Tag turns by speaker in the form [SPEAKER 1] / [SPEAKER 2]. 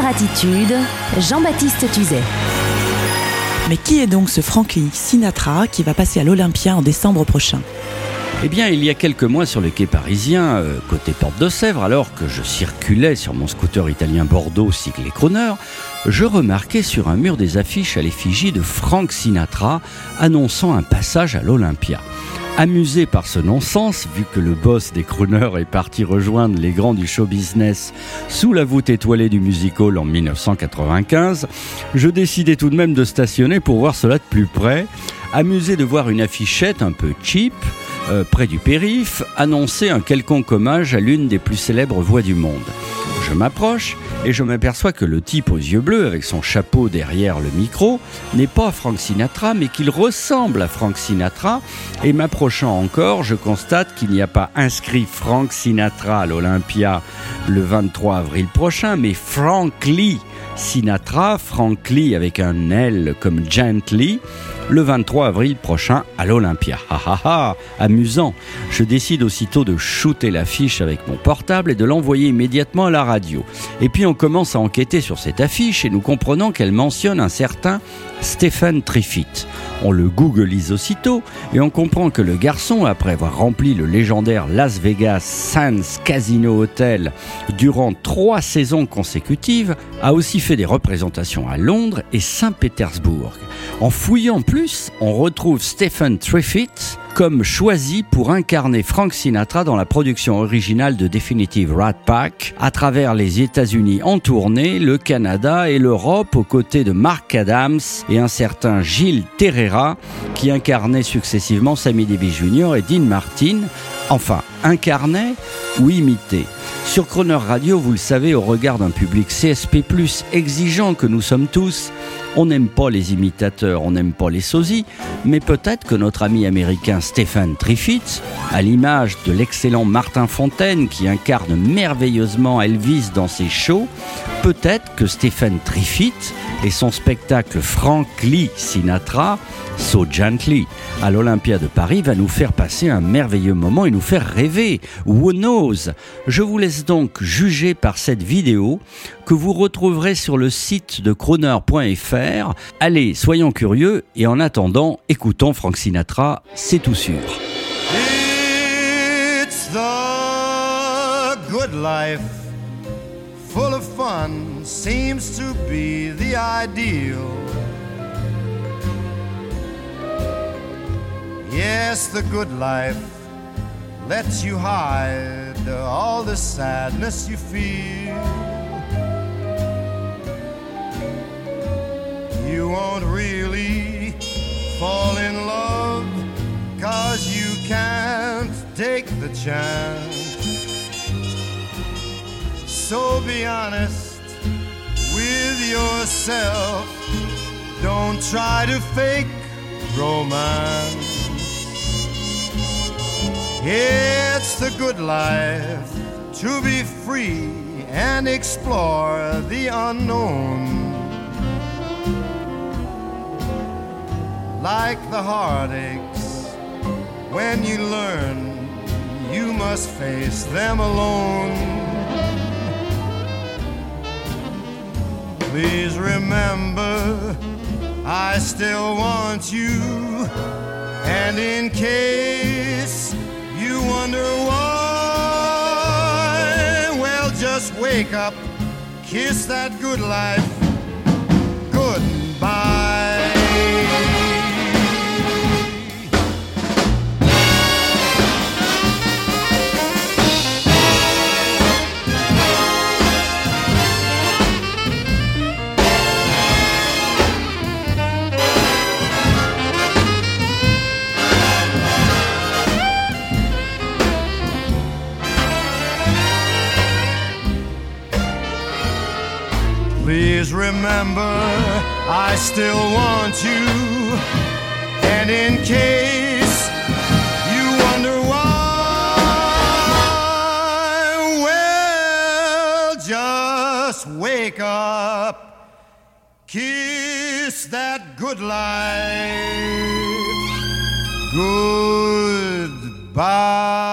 [SPEAKER 1] Attitude, Jean-Baptiste Tuzet.
[SPEAKER 2] Mais qui est donc ce Frankie Sinatra qui va passer à l'Olympia en décembre prochain?
[SPEAKER 3] Eh bien, il y a quelques mois sur le quai parisien, euh, côté Porte de Sèvres, alors que je circulais sur mon scooter italien Bordeaux cycle et Croner, je remarquais sur un mur des affiches à l'effigie de Frank Sinatra annonçant un passage à l'Olympia. Amusé par ce non-sens, vu que le boss des crooners est parti rejoindre les grands du show business sous la voûte étoilée du music hall en 1995, je décidai tout de même de stationner pour voir cela de plus près, amusé de voir une affichette un peu cheap, euh, près du périph, annoncer un quelconque hommage à l'une des plus célèbres voix du monde. Je m'approche et je m'aperçois que le type aux yeux bleus avec son chapeau derrière le micro n'est pas Frank Sinatra mais qu'il ressemble à Frank Sinatra. Et m'approchant encore je constate qu'il n'y a pas inscrit Frank Sinatra à l'Olympia le 23 avril prochain mais Frank Lee Sinatra, Frank Lee avec un L comme Gently le 23 avril prochain à l'Olympia. Ha ha ha, amusant. Je décide aussitôt de shooter l'affiche avec mon portable et de l'envoyer immédiatement à la radio. Et puis on commence à enquêter sur cette affiche et nous comprenons qu'elle mentionne un certain Stephen Triffitt. On le googlise aussitôt et on comprend que le garçon, après avoir rempli le légendaire Las Vegas Sands Casino Hotel durant trois saisons consécutives, a aussi fait des représentations à Londres et Saint-Pétersbourg. En fouillant plus, on retrouve Stephen Triffitt comme choisi pour incarner Frank Sinatra dans la production originale de Definitive Rat Pack à travers les États-Unis en tournée, le Canada et l'Europe aux côtés de Mark Adams et un certain Gilles Terrera qui incarnait successivement Sammy Davis Jr. et Dean Martin, enfin incarnait ou imité. Sur Croner Radio, vous le savez, au regard d'un public CSP+, exigeant que nous sommes tous, on n'aime pas les imitateurs, on n'aime pas les sosies, mais peut-être que notre ami américain Stephen Triffitt, à l'image de l'excellent Martin Fontaine qui incarne merveilleusement Elvis dans ses shows, peut-être que Stephen Triffitt et son spectacle Frank Lee Sinatra, So Gently, à l'Olympia de Paris, va nous faire passer un merveilleux moment et nous faire rêver. Who knows? Je vous laisse donc juger par cette vidéo que vous retrouverez sur le site de croner.fr. Allez, soyons curieux et en attendant, écoutons Frank Sinatra, c'est tout sûr.
[SPEAKER 4] It's the good life, full of fun, seems to be the ideal. Yes, the good life lets you hide all the sadness you feel. You won't really fall in love, cause you can't take the chance. So be honest with yourself. Don't try to fake romance. It's the good life to be free and explore the unknown. Like the heartaches, when you learn, you must face them alone. Please remember, I still want you, and in case wonder why, well, just wake up, kiss that good life Please remember, I still want you. And in case you wonder why, well, just wake up, kiss that good life goodbye.